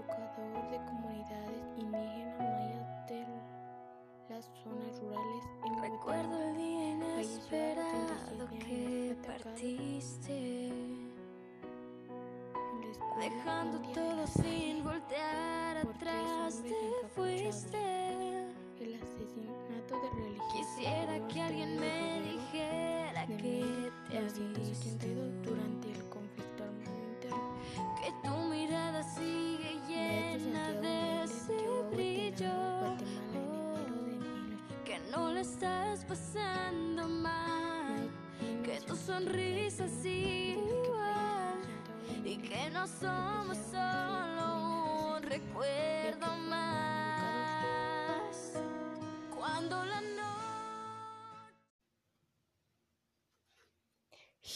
educador de comunidades indígenas mayas de las zonas rurales en Recuerdo el día inesperado que partiste, dejando todo sin voltear atrás, te fuiste. El asesinato de religión. Quisiera que sonrisa sigue igual y que no somos solo un recuerdo más. Cuando la noche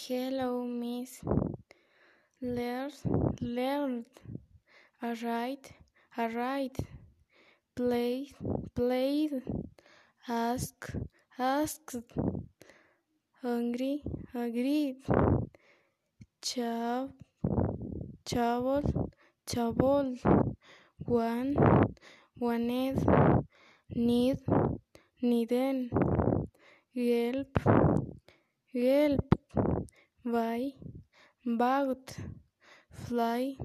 Hello, Miss. Learn, learn. Alright, alright. Play, played. Ask, asked. Hungry, agreed. Chav, chabol, chabol. One, wanted. Need, needen. Help, help. By, bagged, fly,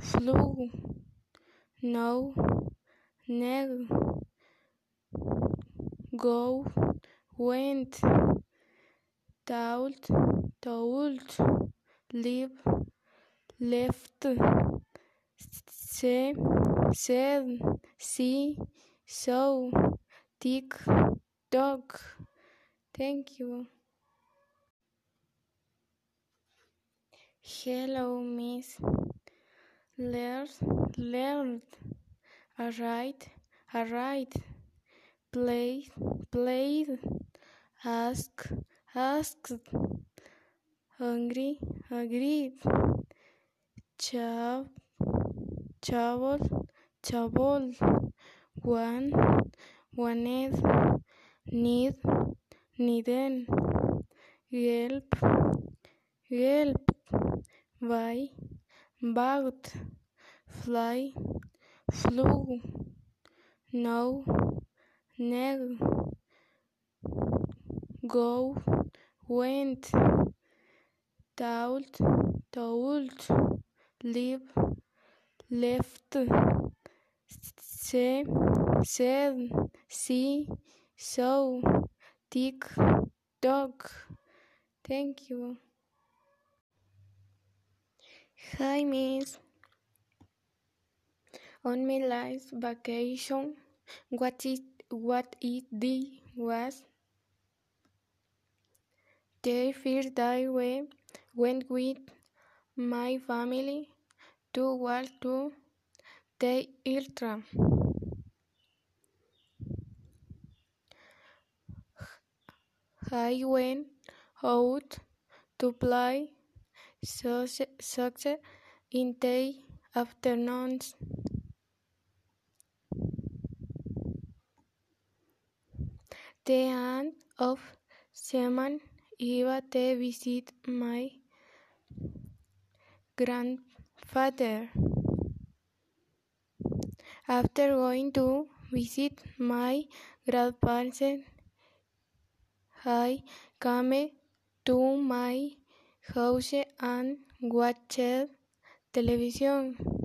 flew, no, neg, go, went, told, told, live left, say, said, see, saw, tick, dog. Thank you. Hello, Miss. Learn, learned. Alright, alright. Play, played. Ask, asked. Hungry, agreed. Chav, chabol, chabol. One, wanted. Need, needen. Help, help. By, bagged, fly, flew, no, neg, go, went, told, told, leave, left, say, said, see, saw, tick, dog. Thank you. Hi, Miss. On my last vacation, what it what it was the first day we went with my family to walk to the ultra. I went out to play soccer in the afternoons. The end of season iba to visit my grandfather. After going to visit my grandparents, I came to my house and watched television.